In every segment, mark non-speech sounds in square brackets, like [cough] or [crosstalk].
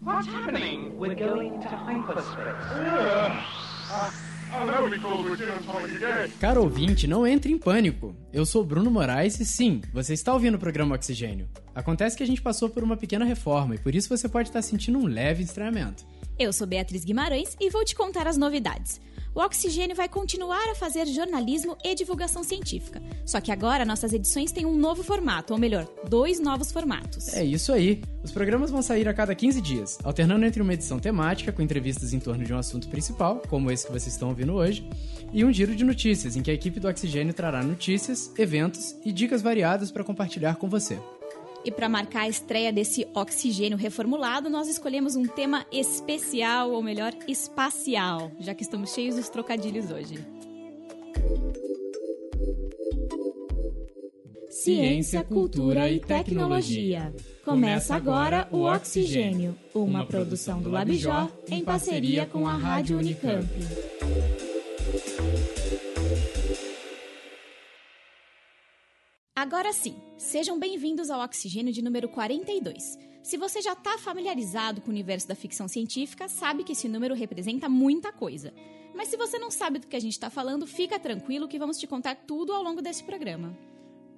What's happening? We're going to hyperspace. Caro ouvinte, não entre em pânico. Eu sou Bruno Moraes e sim, você está ouvindo o programa Oxigênio. Acontece que a gente passou por uma pequena reforma e por isso você pode estar sentindo um leve estranhamento. Eu sou Beatriz Guimarães e vou te contar as novidades. O Oxigênio vai continuar a fazer jornalismo e divulgação científica. Só que agora nossas edições têm um novo formato, ou melhor, dois novos formatos. É isso aí. Os programas vão sair a cada 15 dias, alternando entre uma edição temática com entrevistas em torno de um assunto principal, como esse que vocês estão ouvindo hoje, e um giro de notícias, em que a equipe do Oxigênio trará notícias, eventos e dicas variadas para compartilhar com você. E para marcar a estreia desse oxigênio reformulado, nós escolhemos um tema especial, ou melhor, espacial, já que estamos cheios dos trocadilhos hoje. Ciência, cultura e tecnologia. Começa agora o Oxigênio, uma produção do Labjor em parceria com a Rádio Unicamp. Agora sim, sejam bem-vindos ao Oxigênio de número 42. Se você já está familiarizado com o universo da ficção científica, sabe que esse número representa muita coisa. Mas se você não sabe do que a gente está falando, fica tranquilo que vamos te contar tudo ao longo desse programa.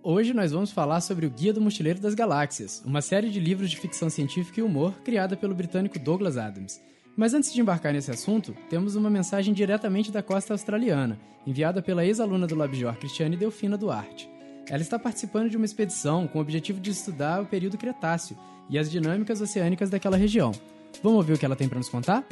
Hoje nós vamos falar sobre o Guia do Mochileiro das Galáxias, uma série de livros de ficção científica e humor criada pelo britânico Douglas Adams. Mas antes de embarcar nesse assunto, temos uma mensagem diretamente da costa australiana, enviada pela ex-aluna do Labjor Cristiane Delfina Duarte. Ela está participando de uma expedição com o objetivo de estudar o período Cretáceo e as dinâmicas oceânicas daquela região. Vamos ouvir o que ela tem para nos contar?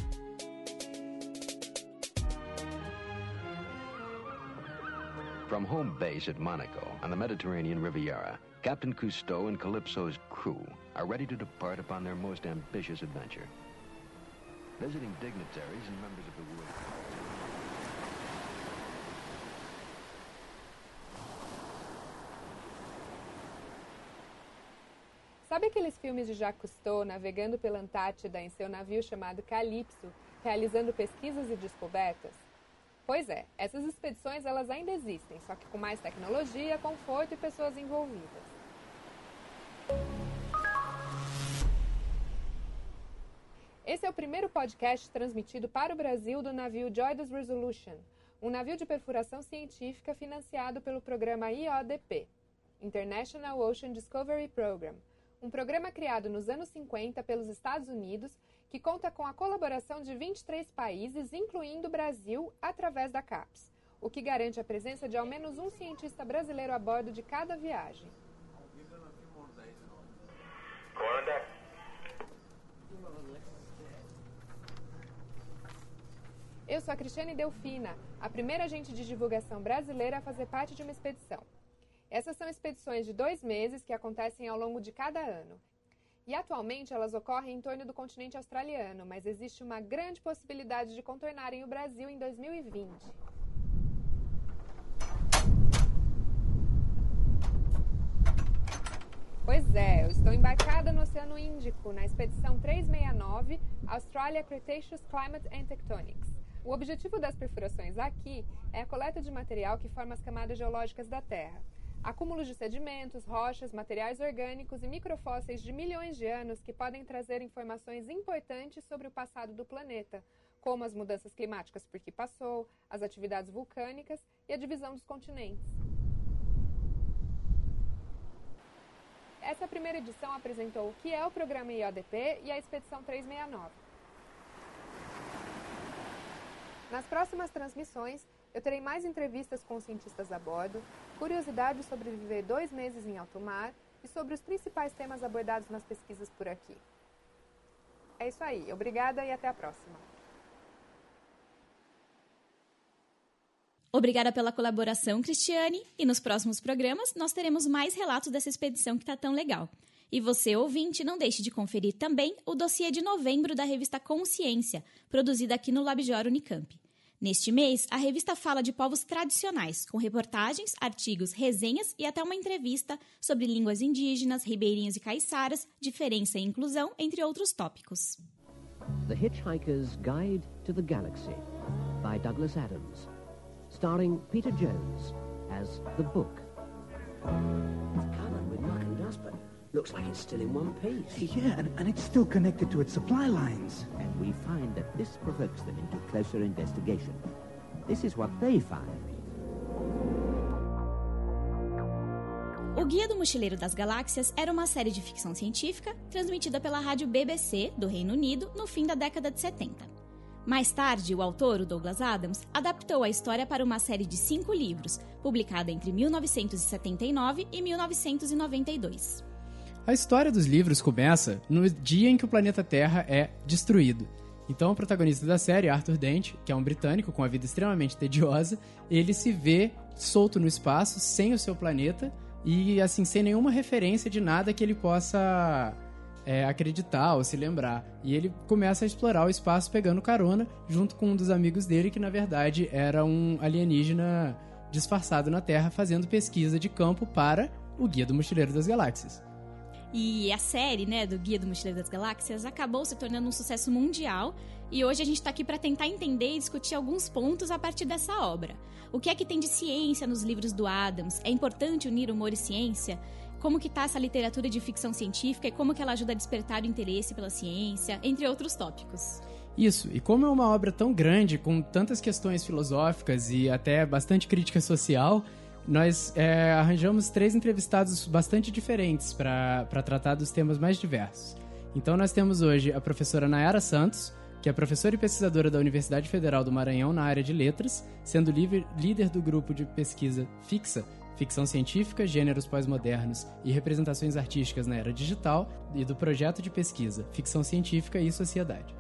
From home base at Monaco on the Mediterranean Riviera, Captain Cousteau and Calypso's crew are ready to depart upon their most ambitious adventure. Visiting dignitaries and members of the world. Sabe aqueles filmes de Jacques Cousteau navegando pela Antártida em seu navio chamado Calypso, realizando pesquisas e descobertas? Pois é, essas expedições elas ainda existem, só que com mais tecnologia, conforto e pessoas envolvidas. Esse é o primeiro podcast transmitido para o Brasil do navio Joyous Resolution, um navio de perfuração científica financiado pelo programa IODP, International Ocean Discovery Program, um programa criado nos anos 50 pelos Estados Unidos que conta com a colaboração de 23 países, incluindo o Brasil, através da CAPES, o que garante a presença de ao menos um cientista brasileiro a bordo de cada viagem. Eu sou a Cristiane Delfina, a primeira agente de divulgação brasileira a fazer parte de uma expedição. Essas são expedições de dois meses que acontecem ao longo de cada ano. E atualmente elas ocorrem em torno do continente australiano, mas existe uma grande possibilidade de contornarem o Brasil em 2020. Pois é, eu estou embarcada no Oceano Índico, na expedição 369 Australia Cretaceous Climate and Tectonics. O objetivo das perfurações aqui é a coleta de material que forma as camadas geológicas da Terra. Acúmulos de sedimentos, rochas, materiais orgânicos e microfósseis de milhões de anos que podem trazer informações importantes sobre o passado do planeta, como as mudanças climáticas por que passou, as atividades vulcânicas e a divisão dos continentes. Essa primeira edição apresentou o que é o programa IODP e a Expedição 369. Nas próximas transmissões, eu terei mais entrevistas com cientistas a bordo, curiosidades sobre viver dois meses em alto mar e sobre os principais temas abordados nas pesquisas por aqui. É isso aí, obrigada e até a próxima. Obrigada pela colaboração, Cristiane, e nos próximos programas nós teremos mais relatos dessa expedição que está tão legal. E você, ouvinte, não deixe de conferir também o dossiê de novembro da revista Consciência, produzida aqui no Labjor Unicamp. Neste mês, a revista fala de povos tradicionais, com reportagens, artigos, resenhas e até uma entrevista sobre línguas indígenas, ribeirinhos e caiçaras, diferença e inclusão, entre outros tópicos. The Hitchhiker's Guide to the Galaxy by Douglas Adams, starring Peter Jones as The Book. Looks like it's still in one piece. Yeah, and, and it's still connected to its supply lines. And we find that this provokes them into closer investigation. This is what they find. O Guia do Mochileiro das Galáxias era uma série de ficção científica transmitida pela rádio BBC do Reino Unido no fim da década de 70. Mais tarde, o autor, o Douglas Adams, adaptou a história para uma série de cinco livros, publicada entre 1979 e 1992. A história dos livros começa no dia em que o planeta Terra é destruído. Então, o protagonista da série, Arthur Dent, que é um britânico com a vida extremamente tediosa, ele se vê solto no espaço, sem o seu planeta, e assim, sem nenhuma referência de nada que ele possa é, acreditar ou se lembrar. E ele começa a explorar o espaço pegando carona junto com um dos amigos dele, que na verdade era um alienígena disfarçado na Terra, fazendo pesquisa de campo para o Guia do Mochileiro das Galáxias. E a série, né, do Guia do Mochileiro das Galáxias acabou se tornando um sucesso mundial e hoje a gente está aqui para tentar entender e discutir alguns pontos a partir dessa obra. O que é que tem de ciência nos livros do Adams? É importante unir humor e ciência? Como que tá essa literatura de ficção científica e como que ela ajuda a despertar o interesse pela ciência, entre outros tópicos. Isso, e como é uma obra tão grande, com tantas questões filosóficas e até bastante crítica social, nós é, arranjamos três entrevistados bastante diferentes para tratar dos temas mais diversos. Então nós temos hoje a professora Nayara Santos, que é professora e pesquisadora da Universidade Federal do Maranhão na área de letras, sendo líder do grupo de pesquisa Fixa, Ficção Científica, Gêneros Pós-Modernos e Representações Artísticas na Era Digital, e do projeto de pesquisa Ficção Científica e Sociedade.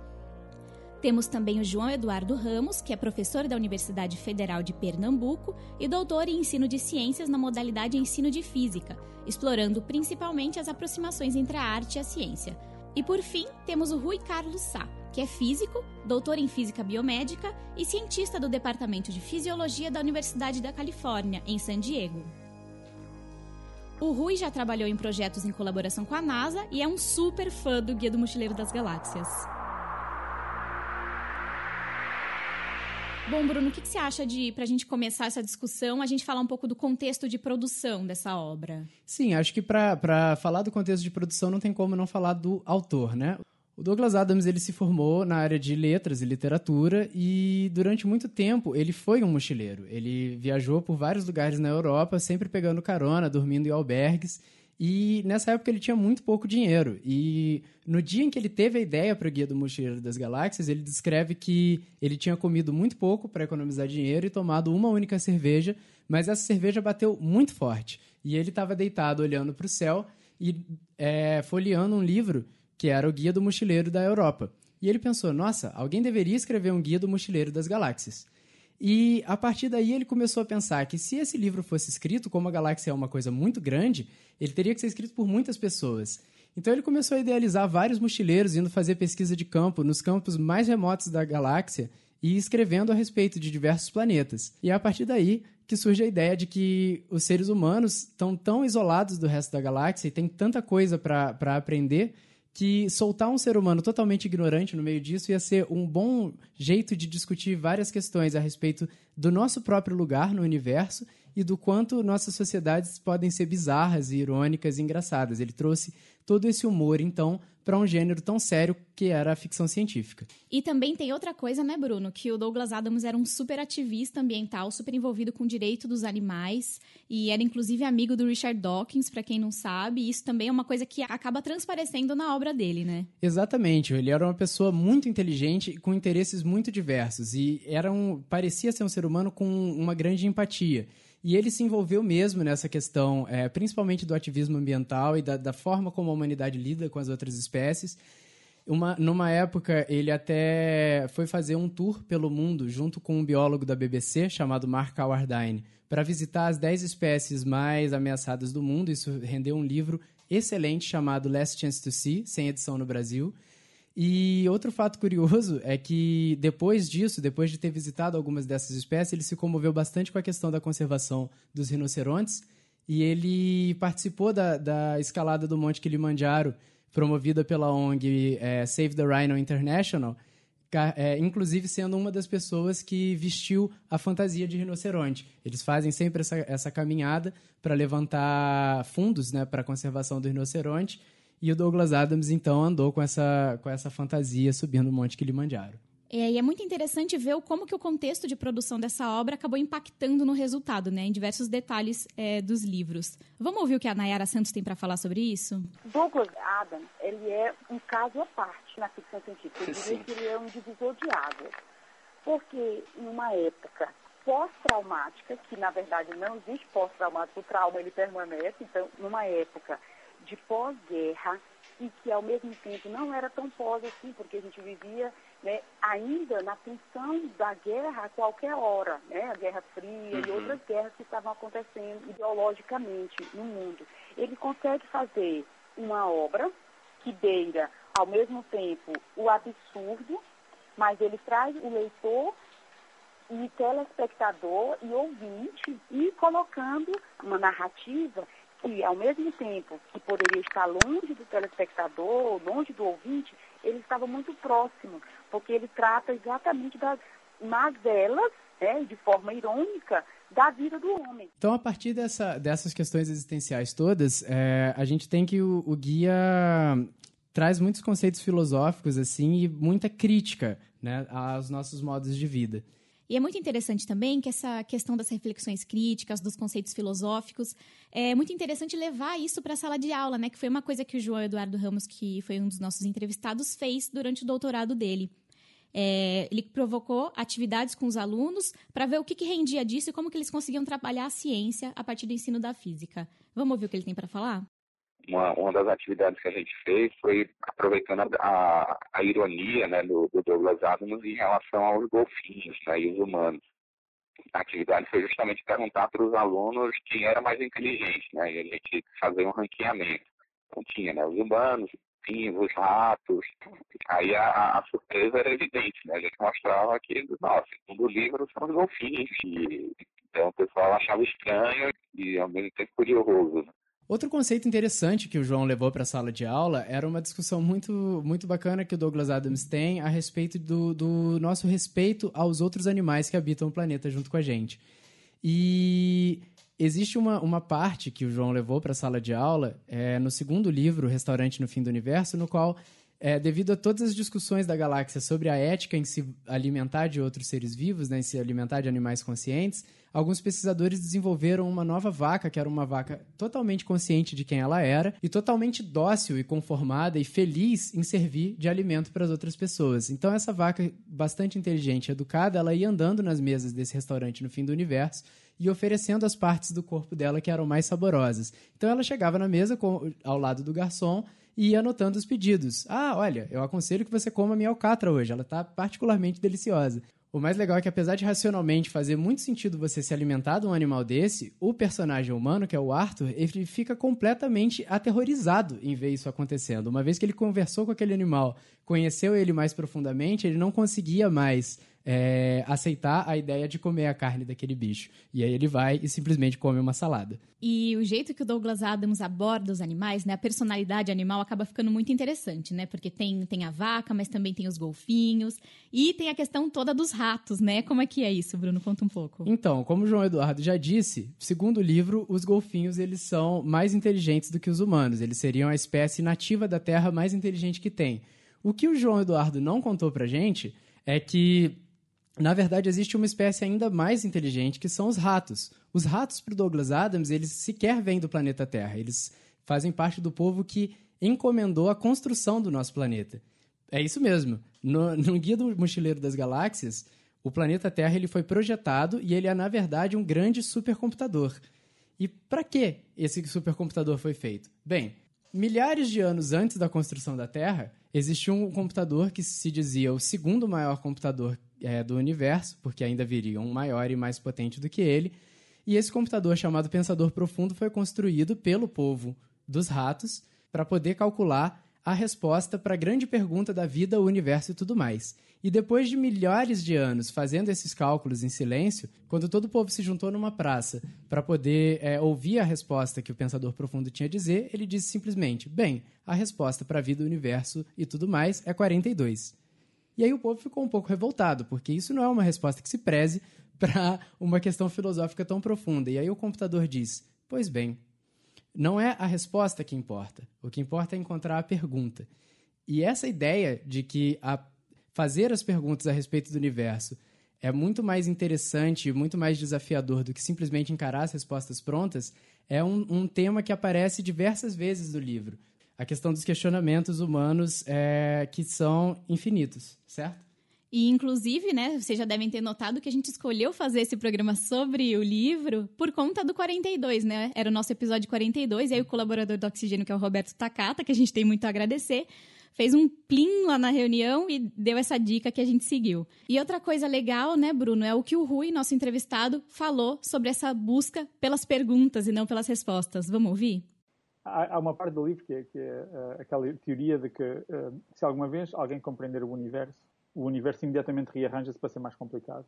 Temos também o João Eduardo Ramos, que é professor da Universidade Federal de Pernambuco e doutor em ensino de ciências na modalidade ensino de física, explorando principalmente as aproximações entre a arte e a ciência. E por fim, temos o Rui Carlos Sá, que é físico, doutor em física biomédica e cientista do Departamento de Fisiologia da Universidade da Califórnia, em San Diego. O Rui já trabalhou em projetos em colaboração com a NASA e é um super fã do Guia do Mochileiro das Galáxias. Bom, Bruno, o que, que você acha de, para a gente começar essa discussão, a gente falar um pouco do contexto de produção dessa obra? Sim, acho que para falar do contexto de produção não tem como não falar do autor, né? O Douglas Adams ele se formou na área de letras e literatura e durante muito tempo ele foi um mochileiro. Ele viajou por vários lugares na Europa, sempre pegando carona, dormindo em albergues e nessa época ele tinha muito pouco dinheiro. E no dia em que ele teve a ideia para o Guia do Mochileiro das Galáxias, ele descreve que ele tinha comido muito pouco para economizar dinheiro e tomado uma única cerveja, mas essa cerveja bateu muito forte. E ele estava deitado olhando para o céu e é, folheando um livro que era o Guia do Mochileiro da Europa. E ele pensou: nossa, alguém deveria escrever um Guia do Mochileiro das Galáxias. E a partir daí ele começou a pensar que se esse livro fosse escrito, como a galáxia é uma coisa muito grande, ele teria que ser escrito por muitas pessoas. Então ele começou a idealizar vários mochileiros indo fazer pesquisa de campo nos campos mais remotos da galáxia e escrevendo a respeito de diversos planetas. E é a partir daí que surge a ideia de que os seres humanos estão tão isolados do resto da galáxia e tem tanta coisa para aprender que soltar um ser humano totalmente ignorante no meio disso ia ser um bom jeito de discutir várias questões a respeito do nosso próprio lugar no universo e do quanto nossas sociedades podem ser bizarras irônicas e engraçadas. Ele trouxe todo esse humor, então, para um gênero tão sério que era a ficção científica. E também tem outra coisa, né, Bruno? Que o Douglas Adams era um super ativista ambiental, super envolvido com o direito dos animais e era inclusive amigo do Richard Dawkins, para quem não sabe. E isso também é uma coisa que acaba transparecendo na obra dele, né? Exatamente. Ele era uma pessoa muito inteligente com interesses muito diversos e era um, parecia ser um ser humano com uma grande empatia. E ele se envolveu mesmo nessa questão, é, principalmente do ativismo ambiental e da, da, forma como a humanidade lida com as outras espécies. Uma, numa época, ele até foi fazer um tour pelo mundo junto com um biólogo da BBC chamado Mark Howardine para visitar as 10 espécies mais ameaçadas do mundo. Isso rendeu um livro excelente chamado Last Chance to See, sem edição no Brasil. E outro fato curioso é que depois disso, depois de ter visitado algumas dessas espécies, ele se comoveu bastante com a questão da conservação dos rinocerontes e ele participou da, da escalada do Monte Kilimanjaro, promovida pela ONG é, Save the Rhino International, é, inclusive sendo uma das pessoas que vestiu a fantasia de rinoceronte. Eles fazem sempre essa, essa caminhada para levantar fundos né, para a conservação do rinoceronte. E o Douglas Adams, então, andou com essa, com essa fantasia subindo o Monte Kilimanjaro. É, e é muito interessante ver como que o contexto de produção dessa obra acabou impactando no resultado, né, em diversos detalhes é, dos livros. Vamos ouvir o que a Nayara Santos tem para falar sobre isso? Douglas Adams, ele é um caso à parte na ficção científica. Eu diria que ele é um divisor de águas. Porque numa época pós-traumática, que na verdade não existe pós-traumático, o trauma ele permanece, então numa época de pós-guerra e que ao mesmo tempo não era tão pós assim, porque a gente vivia né, ainda na tensão da guerra a qualquer hora, né, a Guerra Fria uhum. e outras guerras que estavam acontecendo ideologicamente no mundo. Ele consegue fazer uma obra que beira ao mesmo tempo o absurdo, mas ele traz o leitor e telespectador e ouvinte e colocando uma narrativa que, ao mesmo tempo que poderia estar longe do telespectador, longe do ouvinte, ele estava muito próximo, porque ele trata exatamente das mazelas, né, de forma irônica, da vida do homem. Então, a partir dessa, dessas questões existenciais todas, é, a gente tem que o, o guia traz muitos conceitos filosóficos assim e muita crítica né, aos nossos modos de vida. E é muito interessante também que essa questão das reflexões críticas, dos conceitos filosóficos, é muito interessante levar isso para a sala de aula, né? Que foi uma coisa que o João Eduardo Ramos, que foi um dos nossos entrevistados, fez durante o doutorado dele. É, ele provocou atividades com os alunos para ver o que, que, rendia disso e como que eles conseguiam trabalhar a ciência a partir do ensino da física. Vamos ouvir o que ele tem para falar? Uma, uma das atividades que a gente fez foi aproveitando a, a, a ironia né, do, do, Douglas Adams em relação aos golfinhos né, e os humanos. A atividade foi justamente perguntar para os alunos quem era mais inteligente, né, e a gente fazer um ranqueamento. Então tinha né, os humanos, os ratos. Aí a, a, surpresa era evidente, né? A gente mostrava que, nossa, do livro são os golfinhos. E, então o pessoal achava estranho e ao mesmo tempo curioso. Né? Outro conceito interessante que o João levou para a sala de aula era uma discussão muito, muito bacana que o Douglas Adams tem a respeito do, do nosso respeito aos outros animais que habitam o planeta junto com a gente. E existe uma, uma parte que o João levou para a sala de aula, é, no segundo livro, Restaurante no Fim do Universo, no qual é, devido a todas as discussões da galáxia sobre a ética em se alimentar de outros seres vivos, né, em se alimentar de animais conscientes, alguns pesquisadores desenvolveram uma nova vaca, que era uma vaca totalmente consciente de quem ela era e totalmente dócil e conformada e feliz em servir de alimento para as outras pessoas. Então, essa vaca, bastante inteligente educada, ela ia andando nas mesas desse restaurante no fim do universo e oferecendo as partes do corpo dela que eram mais saborosas. Então, ela chegava na mesa com, ao lado do garçom e ia anotando os pedidos. Ah, olha, eu aconselho que você coma minha alcatra hoje, ela está particularmente deliciosa. O mais legal é que, apesar de racionalmente fazer muito sentido você se alimentar de um animal desse, o personagem humano, que é o Arthur, ele fica completamente aterrorizado em ver isso acontecendo. Uma vez que ele conversou com aquele animal, conheceu ele mais profundamente, ele não conseguia mais é, aceitar a ideia de comer a carne daquele bicho. E aí ele vai e simplesmente come uma salada. E o jeito que o Douglas Adams aborda os animais, né, a personalidade animal acaba ficando muito interessante, né? Porque tem, tem a vaca, mas também tem os golfinhos e tem a questão toda dos ratos, né? Como é que é isso, Bruno? Conta um pouco. Então, como o João Eduardo já disse, segundo o livro, os golfinhos eles são mais inteligentes do que os humanos. Eles seriam a espécie nativa da Terra mais inteligente que tem. O que o João Eduardo não contou pra gente é que na verdade, existe uma espécie ainda mais inteligente, que são os ratos. Os ratos, para Douglas Adams, eles sequer vêm do planeta Terra. Eles fazem parte do povo que encomendou a construção do nosso planeta. É isso mesmo. No, no Guia do Mochileiro das Galáxias, o planeta Terra ele foi projetado e ele é, na verdade, um grande supercomputador. E para que esse supercomputador foi feito? Bem, milhares de anos antes da construção da Terra, existia um computador que se dizia o segundo maior computador é, do universo, porque ainda viria um maior e mais potente do que ele. E esse computador chamado Pensador Profundo foi construído pelo povo dos ratos para poder calcular a resposta para a grande pergunta da vida, o universo e tudo mais. E depois de milhares de anos fazendo esses cálculos em silêncio, quando todo o povo se juntou numa praça para poder é, ouvir a resposta que o pensador profundo tinha a dizer, ele disse simplesmente: Bem, a resposta para a vida, o universo e tudo mais é 42. E aí o povo ficou um pouco revoltado, porque isso não é uma resposta que se preze [laughs] para uma questão filosófica tão profunda. E aí o computador diz: Pois bem, não é a resposta que importa. O que importa é encontrar a pergunta. E essa ideia de que a fazer as perguntas a respeito do universo é muito mais interessante, muito mais desafiador do que simplesmente encarar as respostas prontas, é um, um tema que aparece diversas vezes no livro. A questão dos questionamentos humanos é, que são infinitos, certo? E, inclusive, né, vocês já devem ter notado que a gente escolheu fazer esse programa sobre o livro por conta do 42, né? Era o nosso episódio 42, e aí o colaborador do Oxigênio, que é o Roberto Takata, que a gente tem muito a agradecer, fez um plim lá na reunião e deu essa dica que a gente seguiu. E outra coisa legal, né, Bruno, é o que o Rui, nosso entrevistado, falou sobre essa busca pelas perguntas e não pelas respostas. Vamos ouvir? Há uma parte do livro que é, que é uh, aquela teoria de que uh, se alguma vez alguém compreender o universo, o universo imediatamente rearranja-se para ser mais complicado.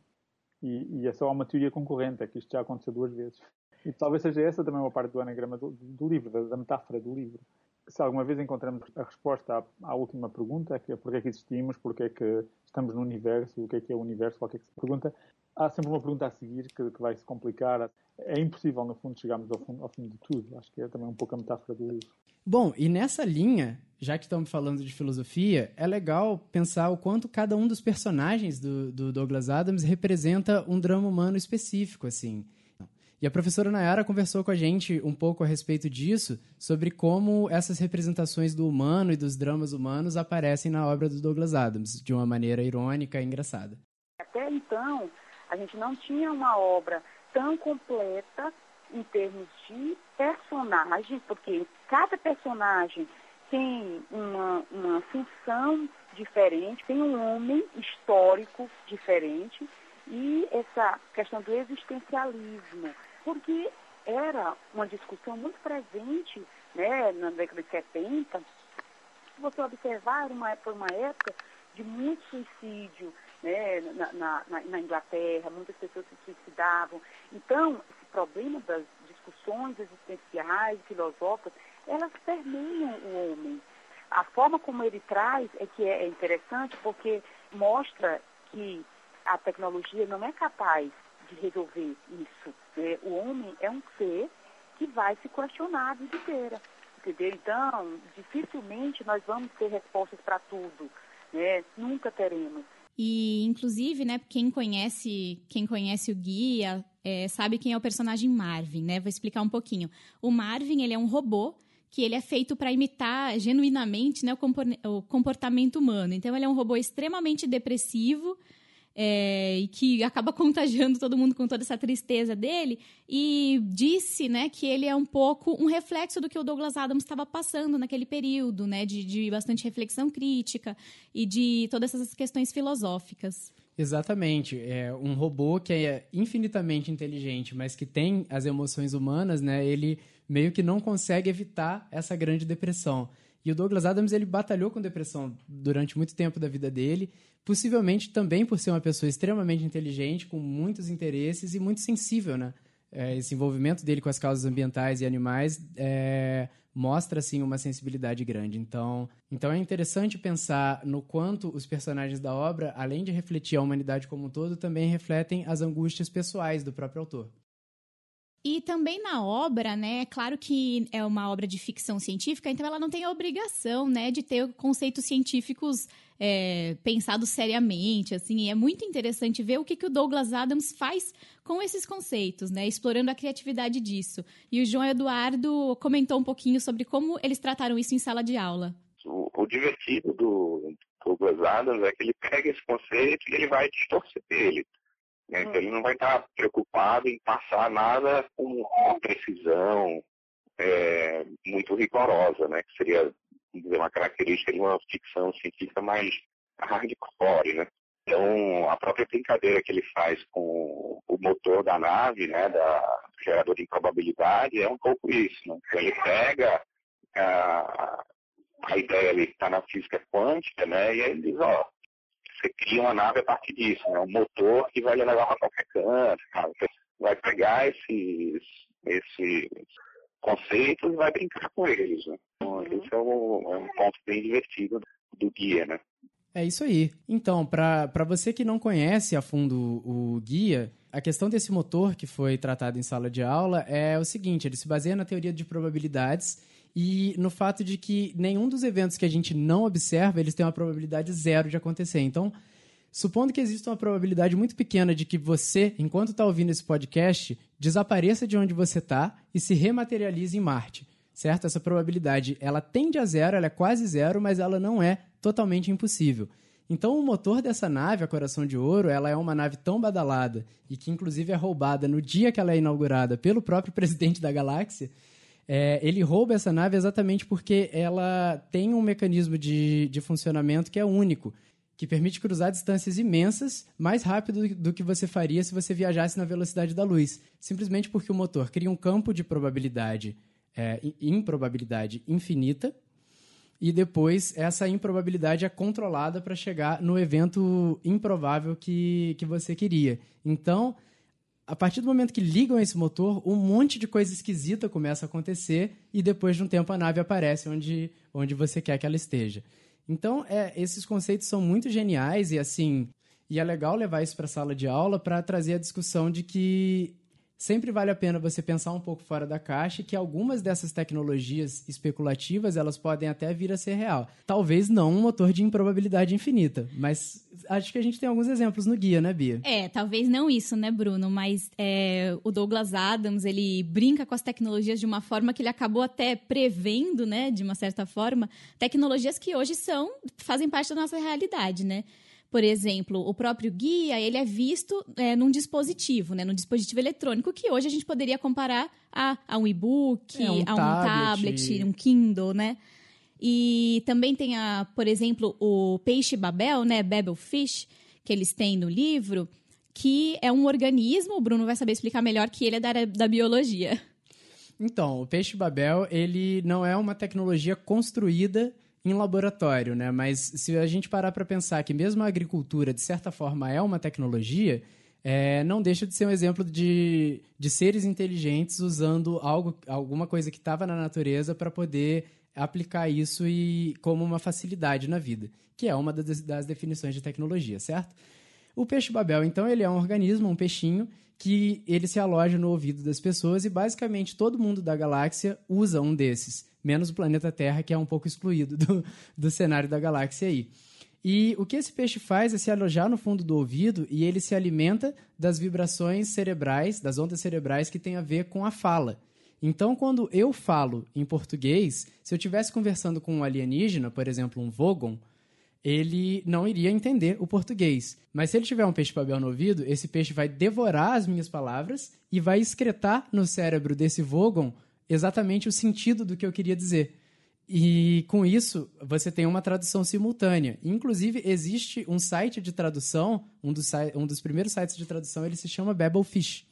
E, e é só uma teoria concorrente, é que isto já aconteceu duas vezes. E talvez seja essa também uma parte do anagrama do, do livro, da, da, metáfora do livro. Se alguma vez encontramos a resposta à, à última pergunta, que é porque é que existimos, porque é que estamos no universo, o que é que é o universo, qual é que se pergunta, há sempre uma pergunta a seguir que, que vai se complicar. É impossível, no fundo, chegarmos ao, fundo, ao fim de tudo. Acho que é também um pouco a metáfora do livro. Bom, e nessa linha, já que estamos falando de filosofia, é legal pensar o quanto cada um dos personagens do, do Douglas Adams representa um drama humano específico, assim. E a professora Nayara conversou com a gente um pouco a respeito disso, sobre como essas representações do humano e dos dramas humanos aparecem na obra do Douglas Adams, de uma maneira irônica e engraçada. Até então, a gente não tinha uma obra tão completa em termos de personagem, porque cada personagem tem uma, uma função diferente, tem um homem histórico diferente e essa questão do existencialismo, porque era uma discussão muito presente né, na década de 70. Se você observar, era uma, foi uma época de muito suicídio né, na, na, na Inglaterra, muitas pessoas se suicidavam. Então, esse problema das discussões existenciais, filosóficas, elas permeiam o homem. A forma como ele traz é que é interessante porque mostra que a tecnologia não é capaz de resolver isso. Né? O homem é um ser que vai se questionar a vida inteira. Entendeu? Então, dificilmente nós vamos ter respostas para tudo. Né? Nunca teremos. E, inclusive, né, quem conhece, quem conhece o guia é, sabe quem é o personagem Marvin, né? Vou explicar um pouquinho. O Marvin, ele é um robô que ele é feito para imitar genuinamente né, o comportamento humano. Então, ele é um robô extremamente depressivo, é, e que acaba [laughs] contagiando todo mundo com toda essa tristeza dele, e disse né, que ele é um pouco um reflexo do que o Douglas Adams estava passando naquele período, né, de, de bastante reflexão crítica e de todas essas questões filosóficas. Exatamente. É um robô que é infinitamente inteligente, mas que tem as emoções humanas, né? Ele meio que não consegue evitar essa grande depressão. E o Douglas Adams ele batalhou com depressão durante muito tempo da vida dele, possivelmente também por ser uma pessoa extremamente inteligente, com muitos interesses e muito sensível, né? É, esse envolvimento dele com as causas ambientais e animais é, mostra assim uma sensibilidade grande. Então, então é interessante pensar no quanto os personagens da obra, além de refletir a humanidade como um todo, também refletem as angústias pessoais do próprio autor. E também na obra, né, é claro que é uma obra de ficção científica, então ela não tem a obrigação, né, de ter conceitos científicos é, pensados seriamente, assim, e é muito interessante ver o que, que o Douglas Adams faz com esses conceitos, né, explorando a criatividade disso. E o João Eduardo comentou um pouquinho sobre como eles trataram isso em sala de aula. O, o divertido do Douglas Adams é que ele pega esse conceito e ele vai distorcer ele né? Então ele não vai estar preocupado em passar nada com uma precisão é, muito rigorosa, né? que seria dizer, uma característica de uma ficção científica mais hardcore. Né? Então, a própria brincadeira que ele faz com o motor da nave, né, da, do gerador de improbabilidade, é um pouco isso. Né? Então, ele pega a, a ideia ali que está na física quântica, né, e aí ele diz, ó, você cria uma nave a partir disso, né? um motor que vai levar para qualquer canto. Você vai pegar esses, esses conceitos e vai brincar com eles. Né? Então, uhum. esse é um, é um, ponto bem divertido do guia. Né? É isso aí. Então, para você que não conhece a fundo o, o guia, a questão desse motor que foi tratado em sala de aula é o seguinte: ele se baseia na teoria de probabilidades e no fato de que nenhum dos eventos que a gente não observa, eles têm uma probabilidade zero de acontecer. Então, supondo que exista uma probabilidade muito pequena de que você, enquanto está ouvindo esse podcast, desapareça de onde você está e se rematerialize em Marte, certo? Essa probabilidade, ela tende a zero, ela é quase zero, mas ela não é totalmente impossível. Então, o motor dessa nave, a Coração de Ouro, ela é uma nave tão badalada e que, inclusive, é roubada no dia que ela é inaugurada pelo próprio [laughs] presidente da galáxia. É, ele rouba essa nave exatamente porque ela tem um mecanismo de, de funcionamento que é único, que permite cruzar distâncias imensas mais rápido do que você faria se você viajasse na velocidade da luz. Simplesmente porque o motor cria um campo de probabilidade, é, improbabilidade infinita, e depois essa improbabilidade é controlada para chegar no evento improvável que, que você queria. Então, a partir do momento que ligam esse motor, um monte de coisa esquisita começa a acontecer e depois de um tempo a nave aparece onde, onde você quer que ela esteja. Então, é, esses conceitos são muito geniais e assim, e é legal levar isso para a sala de aula para trazer a discussão de que sempre vale a pena você pensar um pouco fora da caixa que algumas dessas tecnologias especulativas elas podem até vir a ser real. Talvez não um motor de improbabilidade infinita, mas acho que a gente tem alguns exemplos no guia, né, Bia? É, talvez não isso, né, Bruno? Mas é, o Douglas Adams ele brinca com as tecnologias de uma forma que ele acabou até prevendo, né, de uma certa forma, tecnologias que hoje são fazem parte da nossa realidade, né? Por exemplo, o próprio guia, ele é visto é, num dispositivo, né? Num dispositivo eletrônico, que hoje a gente poderia comparar a, a um e-book, é, um a um tablet. tablet, um Kindle, né? E também tem, a, por exemplo, o peixe Babel, né? Babelfish, que eles têm no livro, que é um organismo, o Bruno vai saber explicar melhor, que ele é da, da biologia. Então, o peixe Babel, ele não é uma tecnologia construída em laboratório, né? Mas se a gente parar para pensar que mesmo a agricultura, de certa forma, é uma tecnologia, é, não deixa de ser um exemplo de, de seres inteligentes usando algo, alguma coisa que estava na natureza para poder aplicar isso e como uma facilidade na vida, que é uma das, das definições de tecnologia, certo? O peixe babel, então, ele é um organismo, um peixinho, que ele se aloja no ouvido das pessoas e basicamente todo mundo da galáxia usa um desses menos o planeta Terra, que é um pouco excluído do, do cenário da galáxia aí. E o que esse peixe faz é se alojar no fundo do ouvido e ele se alimenta das vibrações cerebrais, das ondas cerebrais que tem a ver com a fala. Então, quando eu falo em português, se eu estivesse conversando com um alienígena, por exemplo, um Vogon, ele não iria entender o português. Mas se ele tiver um peixe-papel no ouvido, esse peixe vai devorar as minhas palavras e vai excretar no cérebro desse Vogon exatamente o sentido do que eu queria dizer. E com isso, você tem uma tradução simultânea. Inclusive, existe um site de tradução, um dos, um dos primeiros sites de tradução, ele se chama Babelfish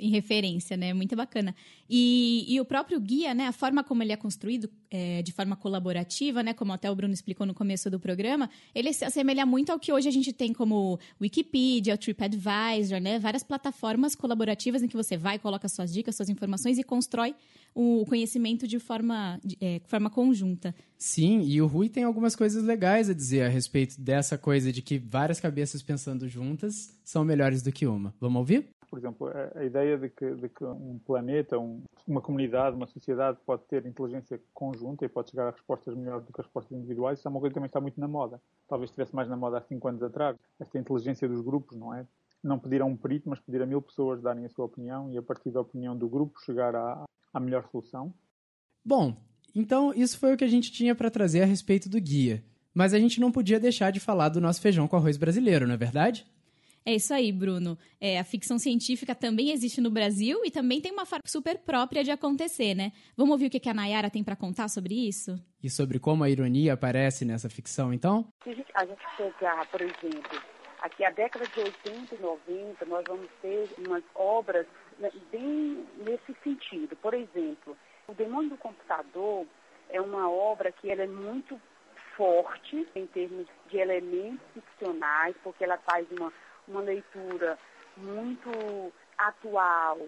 em referência, né? Muito bacana. E, e o próprio guia, né? A forma como ele é construído, é, de forma colaborativa, né? Como até o Bruno explicou no começo do programa, ele se assemelha muito ao que hoje a gente tem como Wikipedia, TripAdvisor, né? Várias plataformas colaborativas em que você vai, coloca suas dicas, suas informações e constrói o conhecimento de forma, de, é, forma conjunta. Sim, e o Rui tem algumas coisas legais a dizer a respeito dessa coisa de que várias cabeças pensando juntas são melhores do que uma. Vamos ouvir? Por exemplo, a, a ideia de que, de que, um planeta, um, uma comunidade, uma sociedade pode ter inteligência conjunta e pode chegar a respostas melhores do que as respostas individuais, isso é uma coisa que também está muito na moda. Talvez estivesse mais na moda há cinco anos atrás. Esta inteligência dos grupos, não é? Não pedir a um perito, mas pedir a mil pessoas darem a sua opinião e a partir da opinião do grupo chegar à, à melhor solução. Bom, então isso foi o que a gente tinha para trazer a respeito do guia. Mas a gente não podia deixar de falar do nosso feijão com arroz brasileiro, não é verdade? É isso aí, Bruno. É, a ficção científica também existe no Brasil e também tem uma forma super própria de acontecer, né? Vamos ouvir o que a Nayara tem para contar sobre isso? E sobre como a ironia aparece nessa ficção, então? Se a gente, a gente pegar, por exemplo, aqui a década de 80 e 90, nós vamos ter umas obras né, bem nesse sentido. Por exemplo, O Demônio do Computador é uma obra que ela é muito forte em termos de elementos ficcionais, porque ela faz uma uma leitura muito atual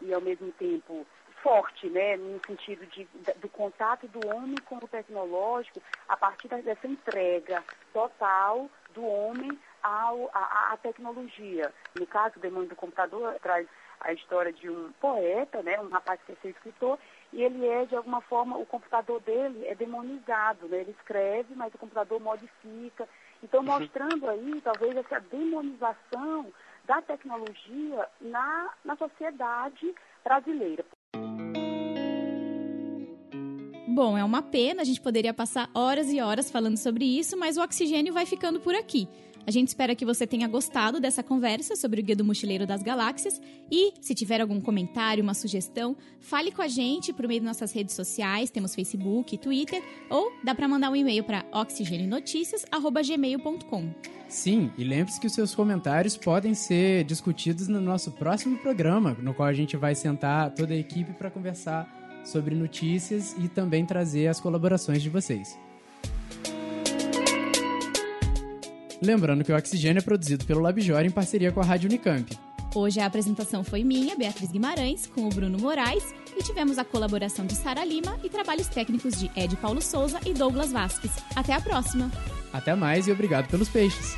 e ao mesmo tempo forte, né, no sentido de, do contato do homem com o tecnológico a partir dessa entrega total do homem ao, à, à tecnologia. No caso, o demônio do computador traz a história de um poeta, né, um rapaz que quer ser escritor, e ele é, de alguma forma, o computador dele é demonizado, né? ele escreve, mas o computador modifica. Então, mostrando aí, talvez, essa demonização da tecnologia na, na sociedade brasileira. Bom, é uma pena, a gente poderia passar horas e horas falando sobre isso, mas o oxigênio vai ficando por aqui. A gente espera que você tenha gostado dessa conversa sobre o Guia do Mochileiro das Galáxias e, se tiver algum comentário, uma sugestão, fale com a gente por meio de nossas redes sociais, temos Facebook, Twitter, ou dá para mandar um e-mail para oxigênionoticias@gmail.com. Sim, e lembre-se que os seus comentários podem ser discutidos no nosso próximo programa, no qual a gente vai sentar toda a equipe para conversar sobre notícias e também trazer as colaborações de vocês. Lembrando que o Oxigênio é produzido pelo Labjor em parceria com a Rádio Unicamp. Hoje a apresentação foi minha, Beatriz Guimarães, com o Bruno Moraes, e tivemos a colaboração de Sara Lima e trabalhos técnicos de Ed Paulo Souza e Douglas Vasques. Até a próxima! Até mais e obrigado pelos peixes!